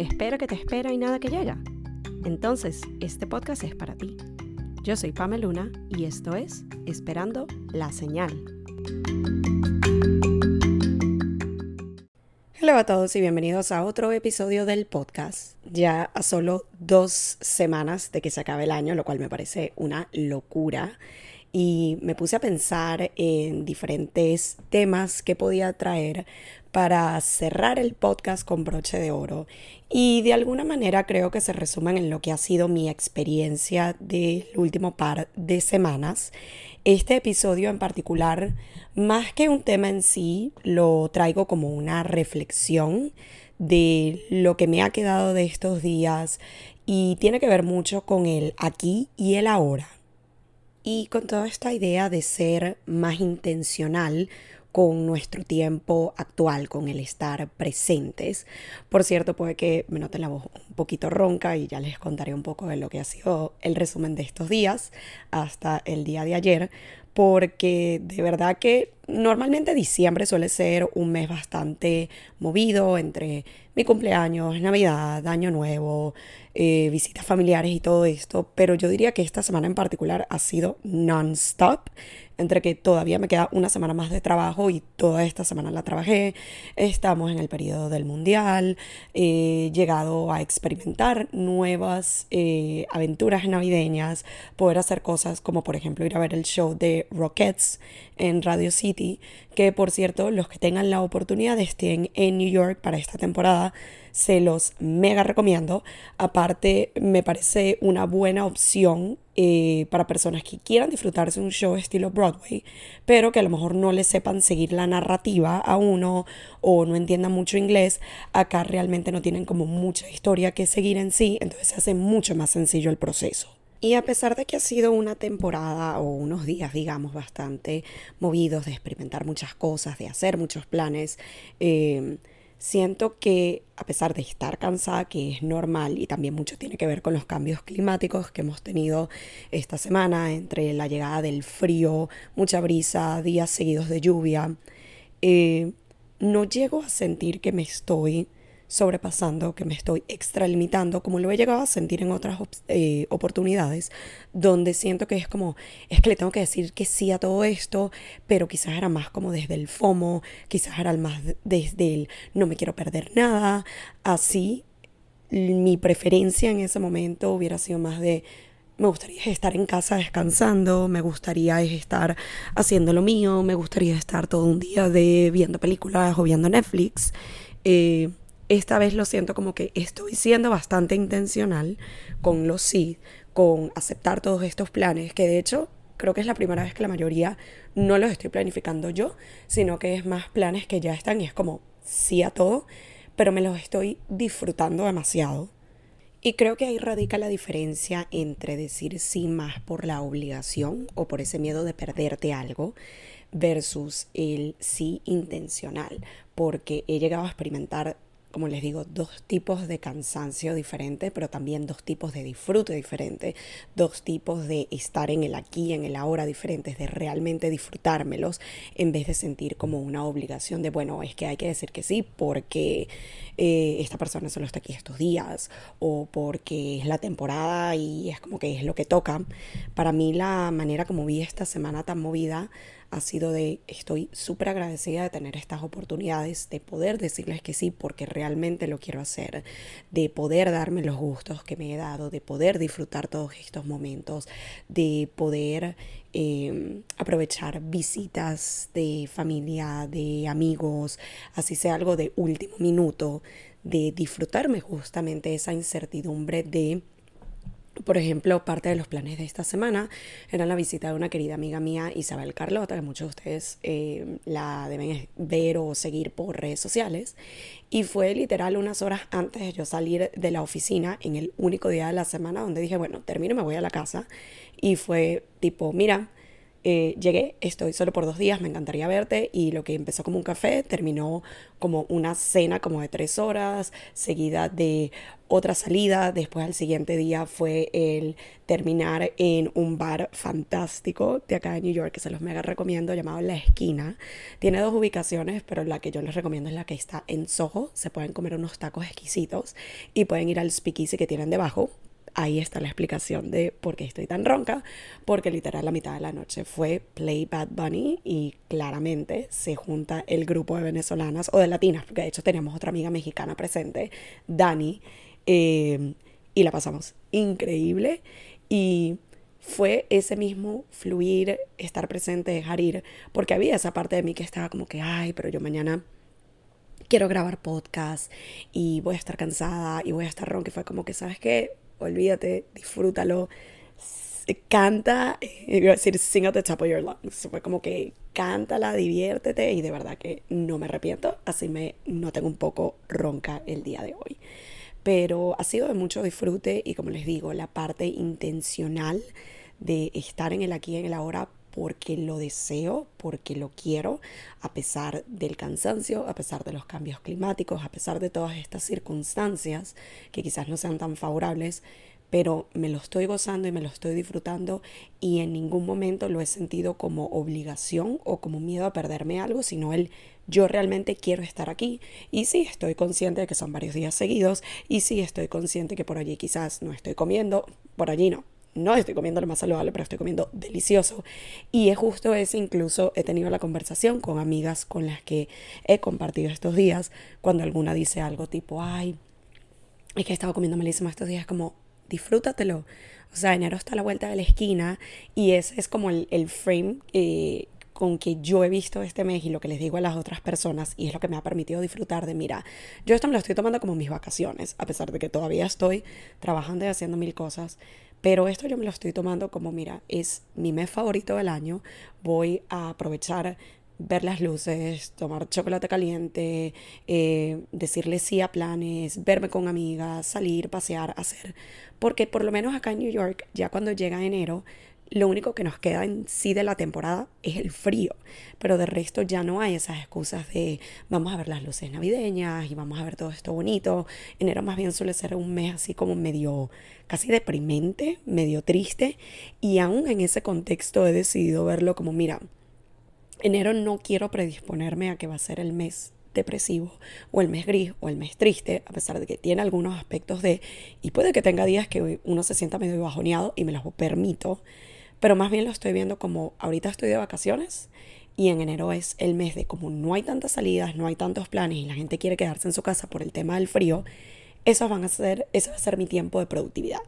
¿Espera que te espera y nada que llega? Entonces, este podcast es para ti. Yo soy Pamela Luna y esto es Esperando la Señal. Hola a todos y bienvenidos a otro episodio del podcast. Ya a solo dos semanas de que se acabe el año, lo cual me parece una locura y me puse a pensar en diferentes temas que podía traer para cerrar el podcast con broche de oro. Y de alguna manera creo que se resumen en lo que ha sido mi experiencia del último par de semanas. Este episodio en particular, más que un tema en sí, lo traigo como una reflexión de lo que me ha quedado de estos días y tiene que ver mucho con el aquí y el ahora. Y con toda esta idea de ser más intencional con nuestro tiempo actual, con el estar presentes. Por cierto, puede que me noten la voz poquito ronca y ya les contaré un poco de lo que ha sido el resumen de estos días hasta el día de ayer, porque de verdad que normalmente diciembre suele ser un mes bastante movido entre mi cumpleaños, Navidad, Año Nuevo, eh, visitas familiares y todo esto, pero yo diría que esta semana en particular ha sido non-stop entre que todavía me queda una semana más de trabajo y toda esta semana la trabajé. Estamos en el periodo del mundial. He llegado a experimentar nuevas eh, aventuras navideñas, poder hacer cosas como por ejemplo ir a ver el show de Rockets en Radio City, que por cierto los que tengan la oportunidad estén en New York para esta temporada se los mega recomiendo. Aparte, me parece una buena opción eh, para personas que quieran disfrutarse un show estilo Broadway, pero que a lo mejor no le sepan seguir la narrativa a uno o no entiendan mucho inglés. Acá realmente no tienen como mucha historia que seguir en sí, entonces se hace mucho más sencillo el proceso. Y a pesar de que ha sido una temporada o unos días, digamos, bastante movidos de experimentar muchas cosas, de hacer muchos planes, eh, Siento que a pesar de estar cansada, que es normal y también mucho tiene que ver con los cambios climáticos que hemos tenido esta semana, entre la llegada del frío, mucha brisa, días seguidos de lluvia, eh, no llego a sentir que me estoy sobrepasando, que me estoy extralimitando, como lo he llegado a sentir en otras eh, oportunidades, donde siento que es como, es que le tengo que decir que sí a todo esto, pero quizás era más como desde el FOMO, quizás era más desde el no me quiero perder nada, así mi preferencia en ese momento hubiera sido más de me gustaría estar en casa descansando, me gustaría estar haciendo lo mío, me gustaría estar todo un día de viendo películas o viendo Netflix. Eh, esta vez lo siento como que estoy siendo bastante intencional con los sí, con aceptar todos estos planes, que de hecho creo que es la primera vez que la mayoría no los estoy planificando yo, sino que es más planes que ya están y es como sí a todo, pero me los estoy disfrutando demasiado. Y creo que ahí radica la diferencia entre decir sí más por la obligación o por ese miedo de perderte algo versus el sí intencional, porque he llegado a experimentar como les digo, dos tipos de cansancio diferentes, pero también dos tipos de disfrute diferentes, dos tipos de estar en el aquí, en el ahora diferentes, de realmente disfrutármelos, en vez de sentir como una obligación de, bueno, es que hay que decir que sí porque eh, esta persona solo está aquí estos días, o porque es la temporada y es como que es lo que toca. Para mí la manera como vi esta semana tan movida ha sido de estoy súper agradecida de tener estas oportunidades, de poder decirles que sí porque realmente lo quiero hacer, de poder darme los gustos que me he dado, de poder disfrutar todos estos momentos, de poder em, aprovechar visitas de familia, de amigos, así sea algo de último minuto, de disfrutarme justamente esa incertidumbre de por ejemplo, parte de los planes de esta semana era la visita de una querida amiga mía, Isabel Carlota, que muchos de ustedes eh, la deben ver o seguir por redes sociales. Y fue literal unas horas antes de yo salir de la oficina, en el único día de la semana donde dije, bueno, termino, me voy a la casa. Y fue tipo, mira, eh, llegué, estoy solo por dos días, me encantaría verte. Y lo que empezó como un café terminó como una cena como de tres horas, seguida de otra salida, después al siguiente día fue el terminar en un bar fantástico de acá de New York que se los mega recomiendo llamado La Esquina. Tiene dos ubicaciones, pero la que yo les recomiendo es la que está en Soho, se pueden comer unos tacos exquisitos y pueden ir al speakeasy que tienen debajo, ahí está la explicación de por qué estoy tan ronca, porque literal la mitad de la noche fue Play Bad Bunny y claramente se junta el grupo de venezolanas o de latinas, porque de hecho teníamos otra amiga mexicana presente, Dani, eh, y la pasamos increíble y fue ese mismo fluir, estar presente, dejar ir, porque había esa parte de mí que estaba como que, ay, pero yo mañana quiero grabar podcast y voy a estar cansada y voy a estar ronca y fue como que, ¿sabes qué? Olvídate, disfrútalo, canta, iba a decir sing at the top of your lungs, fue como que cántala, diviértete y de verdad que no me arrepiento, así me noten un poco ronca el día de hoy. Pero ha sido de mucho disfrute y como les digo, la parte intencional de estar en el aquí y en el ahora porque lo deseo, porque lo quiero, a pesar del cansancio, a pesar de los cambios climáticos, a pesar de todas estas circunstancias que quizás no sean tan favorables, pero me lo estoy gozando y me lo estoy disfrutando y en ningún momento lo he sentido como obligación o como miedo a perderme algo, sino el yo realmente quiero estar aquí. Y sí estoy consciente de que son varios días seguidos y sí estoy consciente que por allí quizás no estoy comiendo, por allí no, no estoy comiendo lo más saludable, pero estoy comiendo delicioso. Y es justo ese, incluso he tenido la conversación con amigas con las que he compartido estos días, cuando alguna dice algo tipo, ay, es que he estado comiendo malísimo estos días, como, disfrútatelo. O sea, enero está a la vuelta de la esquina y ese es como el, el frame eh, con que yo he visto este mes y lo que les digo a las otras personas y es lo que me ha permitido disfrutar de, mira, yo esto me lo estoy tomando como mis vacaciones, a pesar de que todavía estoy trabajando y haciendo mil cosas, pero esto yo me lo estoy tomando como, mira, es mi mes favorito del año. Voy a aprovechar ver las luces, tomar chocolate caliente, eh, decirle sí a planes, verme con amigas, salir, pasear, hacer. Porque por lo menos acá en New York, ya cuando llega enero, lo único que nos queda en sí de la temporada es el frío, pero de resto ya no hay esas excusas de vamos a ver las luces navideñas y vamos a ver todo esto bonito. Enero más bien suele ser un mes así como medio casi deprimente, medio triste y aún en ese contexto he decidido verlo como mira, enero no quiero predisponerme a que va a ser el mes depresivo o el mes gris o el mes triste, a pesar de que tiene algunos aspectos de, y puede que tenga días que uno se sienta medio bajoneado y me los permito, pero más bien lo estoy viendo como ahorita estoy de vacaciones y en enero es el mes de como no hay tantas salidas, no hay tantos planes y la gente quiere quedarse en su casa por el tema del frío, eso, van a ser, eso va a ser mi tiempo de productividad.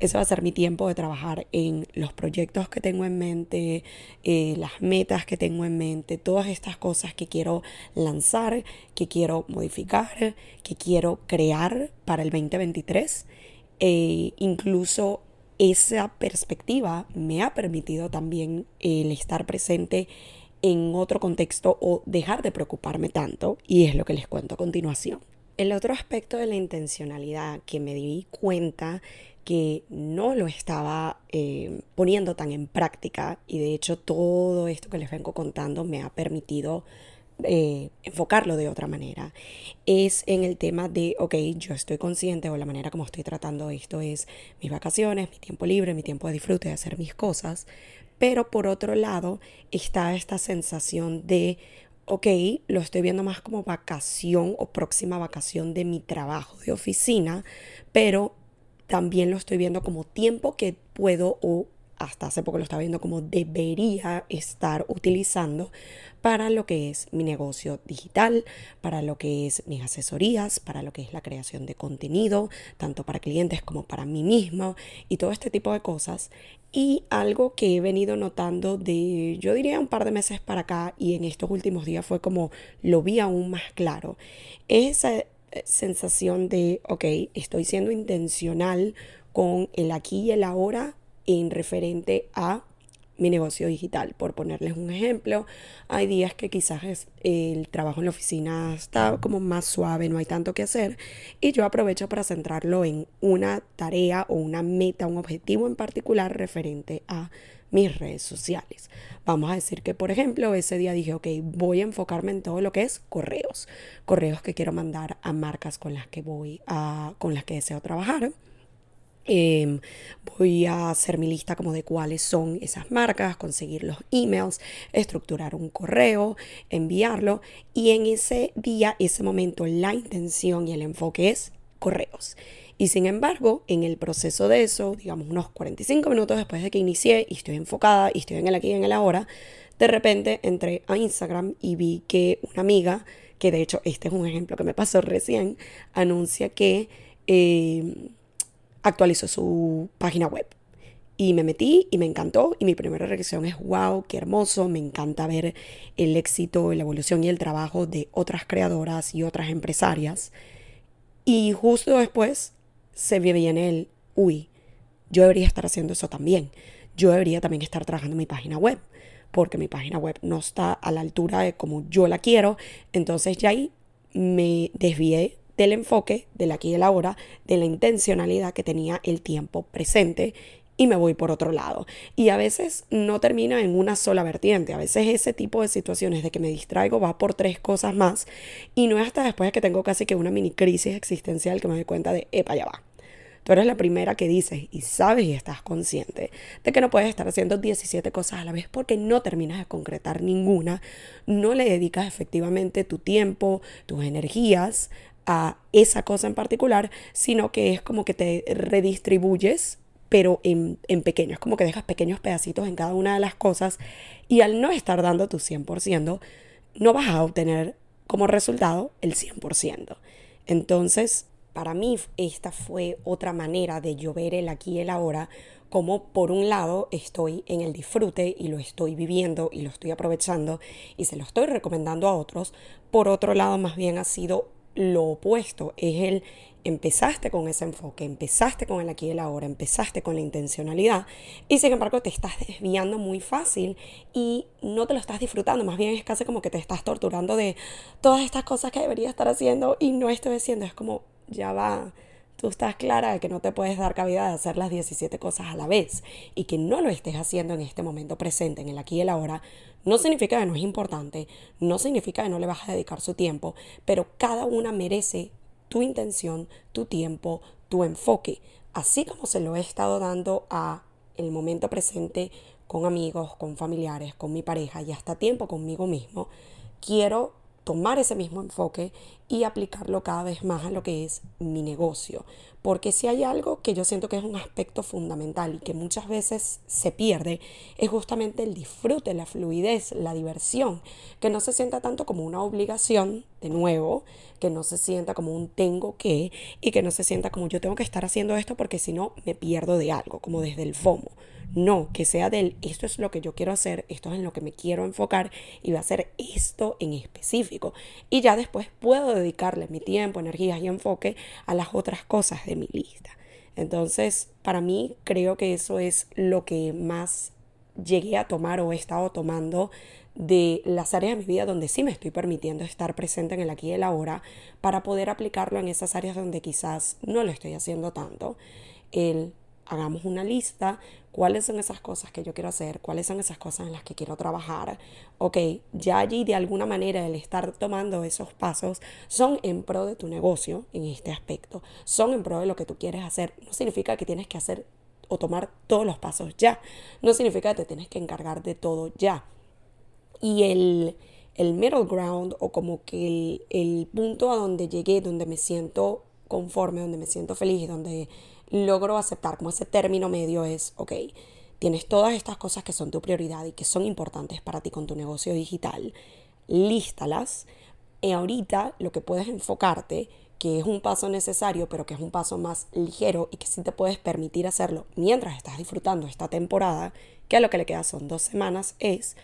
Ese va a ser mi tiempo de trabajar en los proyectos que tengo en mente, eh, las metas que tengo en mente, todas estas cosas que quiero lanzar, que quiero modificar, que quiero crear para el 2023. Eh, incluso esa perspectiva me ha permitido también el estar presente en otro contexto o dejar de preocuparme tanto y es lo que les cuento a continuación. El otro aspecto de la intencionalidad que me di cuenta que no lo estaba eh, poniendo tan en práctica y de hecho todo esto que les vengo contando me ha permitido eh, enfocarlo de otra manera. Es en el tema de, ok, yo estoy consciente o la manera como estoy tratando esto es mis vacaciones, mi tiempo libre, mi tiempo de disfrute, de hacer mis cosas, pero por otro lado está esta sensación de, ok, lo estoy viendo más como vacación o próxima vacación de mi trabajo de oficina, pero también lo estoy viendo como tiempo que puedo o hasta hace poco lo estaba viendo como debería estar utilizando para lo que es mi negocio digital, para lo que es mis asesorías, para lo que es la creación de contenido, tanto para clientes como para mí mismo y todo este tipo de cosas. Y algo que he venido notando de, yo diría, un par de meses para acá y en estos últimos días fue como lo vi aún más claro, es esa eh, sensación de, ok, estoy siendo intencional con el aquí y el ahora en referente a mi negocio digital. Por ponerles un ejemplo, hay días que quizás el trabajo en la oficina está como más suave, no hay tanto que hacer y yo aprovecho para centrarlo en una tarea o una meta, un objetivo en particular referente a mis redes sociales. Vamos a decir que, por ejemplo, ese día dije, ok, voy a enfocarme en todo lo que es correos, correos que quiero mandar a marcas con las que voy a, con las que deseo trabajar. Em, voy a hacer mi lista como de cuáles son esas marcas, conseguir los emails, estructurar un correo, enviarlo y en ese día, ese momento, la intención y el enfoque es correos. Y sin embargo, en el proceso de eso, digamos unos 45 minutos después de que inicié y estoy enfocada y estoy en el aquí y en el ahora, de repente entré a Instagram y vi que una amiga, que de hecho este es un ejemplo que me pasó recién, anuncia que eh, actualizó su página web. Y me metí y me encantó y mi primera reacción es, wow, qué hermoso, me encanta ver el éxito, la evolución y el trabajo de otras creadoras y otras empresarias. Y justo después se viene el, uy, yo debería estar haciendo eso también. Yo debería también estar trabajando mi página web, porque mi página web no está a la altura de como yo la quiero. Entonces ya ahí me desvié del enfoque, del aquí y del ahora, de la intencionalidad que tenía el tiempo presente y me voy por otro lado. Y a veces no termina en una sola vertiente. A veces ese tipo de situaciones de que me distraigo va por tres cosas más. Y no es hasta después que tengo casi que una mini crisis existencial que me doy cuenta de, epa, ya va. Tú eres la primera que dices y sabes y estás consciente de que no puedes estar haciendo 17 cosas a la vez porque no terminas de concretar ninguna, no le dedicas efectivamente tu tiempo, tus energías a esa cosa en particular, sino que es como que te redistribuyes pero en, en pequeño. Es como que dejas pequeños pedacitos en cada una de las cosas y al no estar dando tu 100%, no vas a obtener como resultado el 100%. Entonces, para mí esta fue otra manera de yo ver el aquí y el ahora, como por un lado estoy en el disfrute y lo estoy viviendo y lo estoy aprovechando y se lo estoy recomendando a otros, por otro lado más bien ha sido lo opuesto, es el empezaste con ese enfoque, empezaste con el aquí y el ahora, empezaste con la intencionalidad y sin embargo te estás desviando muy fácil y no te lo estás disfrutando, más bien es casi como que te estás torturando de todas estas cosas que debería estar haciendo y no estoy haciendo, es como ya va. Tú estás clara de que no te puedes dar cabida de hacer las 17 cosas a la vez y que no lo estés haciendo en este momento presente, en el aquí y el ahora, no significa que no es importante, no significa que no le vas a dedicar su tiempo, pero cada una merece tu intención, tu tiempo, tu enfoque, así como se lo he estado dando a el momento presente con amigos, con familiares, con mi pareja y hasta tiempo conmigo mismo, quiero tomar ese mismo enfoque y aplicarlo cada vez más a lo que es mi negocio. Porque si hay algo que yo siento que es un aspecto fundamental y que muchas veces se pierde, es justamente el disfrute, la fluidez, la diversión, que no se sienta tanto como una obligación, de nuevo, que no se sienta como un tengo que y que no se sienta como yo tengo que estar haciendo esto porque si no me pierdo de algo, como desde el FOMO. No, que sea del esto es lo que yo quiero hacer, esto es en lo que me quiero enfocar y va a ser esto en específico. Y ya después puedo dedicarle mi tiempo, energías y enfoque a las otras cosas de mi lista. Entonces, para mí creo que eso es lo que más llegué a tomar o he estado tomando de las áreas de mi vida donde sí me estoy permitiendo estar presente en el aquí y el ahora para poder aplicarlo en esas áreas donde quizás no lo estoy haciendo tanto. El hagamos una lista, cuáles son esas cosas que yo quiero hacer, cuáles son esas cosas en las que quiero trabajar. Ok, ya allí de alguna manera el estar tomando esos pasos son en pro de tu negocio en este aspecto, son en pro de lo que tú quieres hacer. No significa que tienes que hacer o tomar todos los pasos ya, no significa que te tienes que encargar de todo ya. Y el, el middle ground o como que el, el punto a donde llegué, donde me siento conforme, donde me siento feliz, donde logro aceptar como ese término medio es, ok, tienes todas estas cosas que son tu prioridad y que son importantes para ti con tu negocio digital, lístalas. Y ahorita lo que puedes enfocarte, que es un paso necesario, pero que es un paso más ligero y que sí te puedes permitir hacerlo mientras estás disfrutando esta temporada, que a lo que le queda son dos semanas, es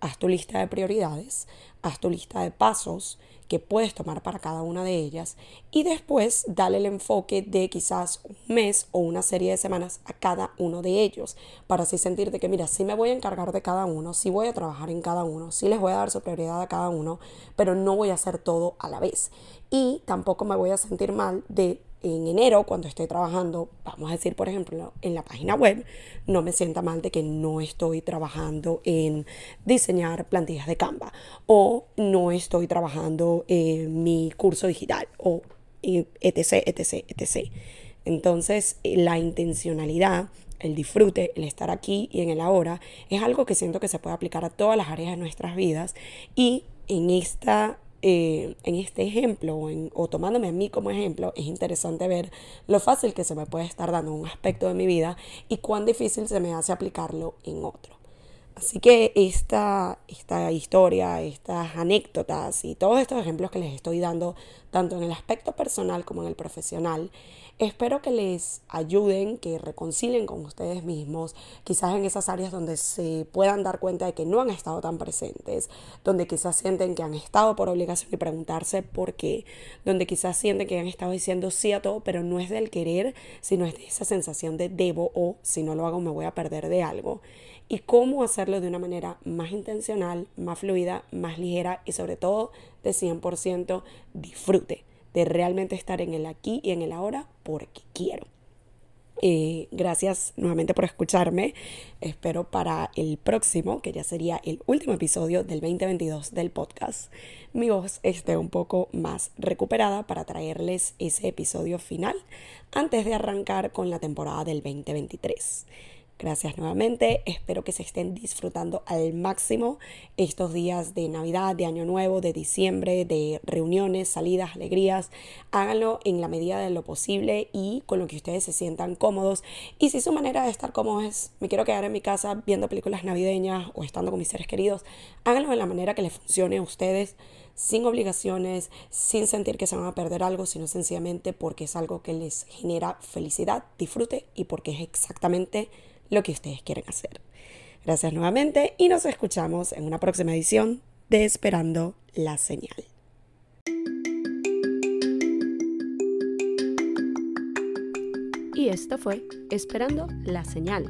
haz tu lista de prioridades, haz tu lista de pasos, que puedes tomar para cada una de ellas y después dale el enfoque de quizás un mes o una serie de semanas a cada uno de ellos para así sentirte que mira, sí me voy a encargar de cada uno, sí voy a trabajar en cada uno, sí les voy a dar su prioridad a cada uno, pero no voy a hacer todo a la vez. Y tampoco me voy a sentir mal de en enero, cuando estoy trabajando, vamos a decir, por ejemplo, en la página web, no me sienta mal de que no estoy trabajando en diseñar plantillas de Canva o no estoy trabajando en mi curso digital o etc, etc, etc. Entonces, la intencionalidad, el disfrute, el estar aquí y en el ahora, es algo que siento que se puede aplicar a todas las áreas de nuestras vidas y en esta eh, en este ejemplo o, tomándome a mí como ejemplo, es interesante ver lo fácil que se me puede estar dando un aspecto de mi vida y cuán difícil se me hace aplicarlo en otro. Así que esta, esta historia, estas anécdotas y todos estos ejemplos que les estoy dando, tanto en el aspecto personal como en el profesional, espero que les ayuden, que reconcilien con ustedes mismos, quizás en esas áreas donde se puedan dar cuenta de que no han estado tan presentes, donde quizás sienten que han estado por obligación y preguntarse por qué, donde quizás sienten que han estado diciendo sí a todo, pero no es del querer, sino es de esa sensación de debo o si no lo hago me voy a perder de algo. Y cómo hacerlo de una manera más intencional, más fluida, más ligera y sobre todo de 100% disfrute, de realmente estar en el aquí y en el ahora porque quiero. Eh, gracias nuevamente por escucharme. Espero para el próximo, que ya sería el último episodio del 2022 del podcast, mi voz esté un poco más recuperada para traerles ese episodio final antes de arrancar con la temporada del 2023. Gracias nuevamente, espero que se estén disfrutando al máximo estos días de Navidad, de Año Nuevo, de diciembre, de reuniones, salidas, alegrías. Háganlo en la medida de lo posible y con lo que ustedes se sientan cómodos. Y si su manera de estar cómodos es, me quiero quedar en mi casa viendo películas navideñas o estando con mis seres queridos, háganlo de la manera que les funcione a ustedes sin obligaciones, sin sentir que se van a perder algo, sino sencillamente porque es algo que les genera felicidad, disfrute y porque es exactamente lo que ustedes quieren hacer. Gracias nuevamente y nos escuchamos en una próxima edición de Esperando la Señal. Y esto fue Esperando la Señal,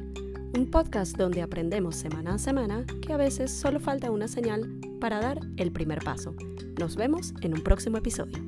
un podcast donde aprendemos semana a semana que a veces solo falta una señal para dar el primer paso. Nos vemos en un próximo episodio.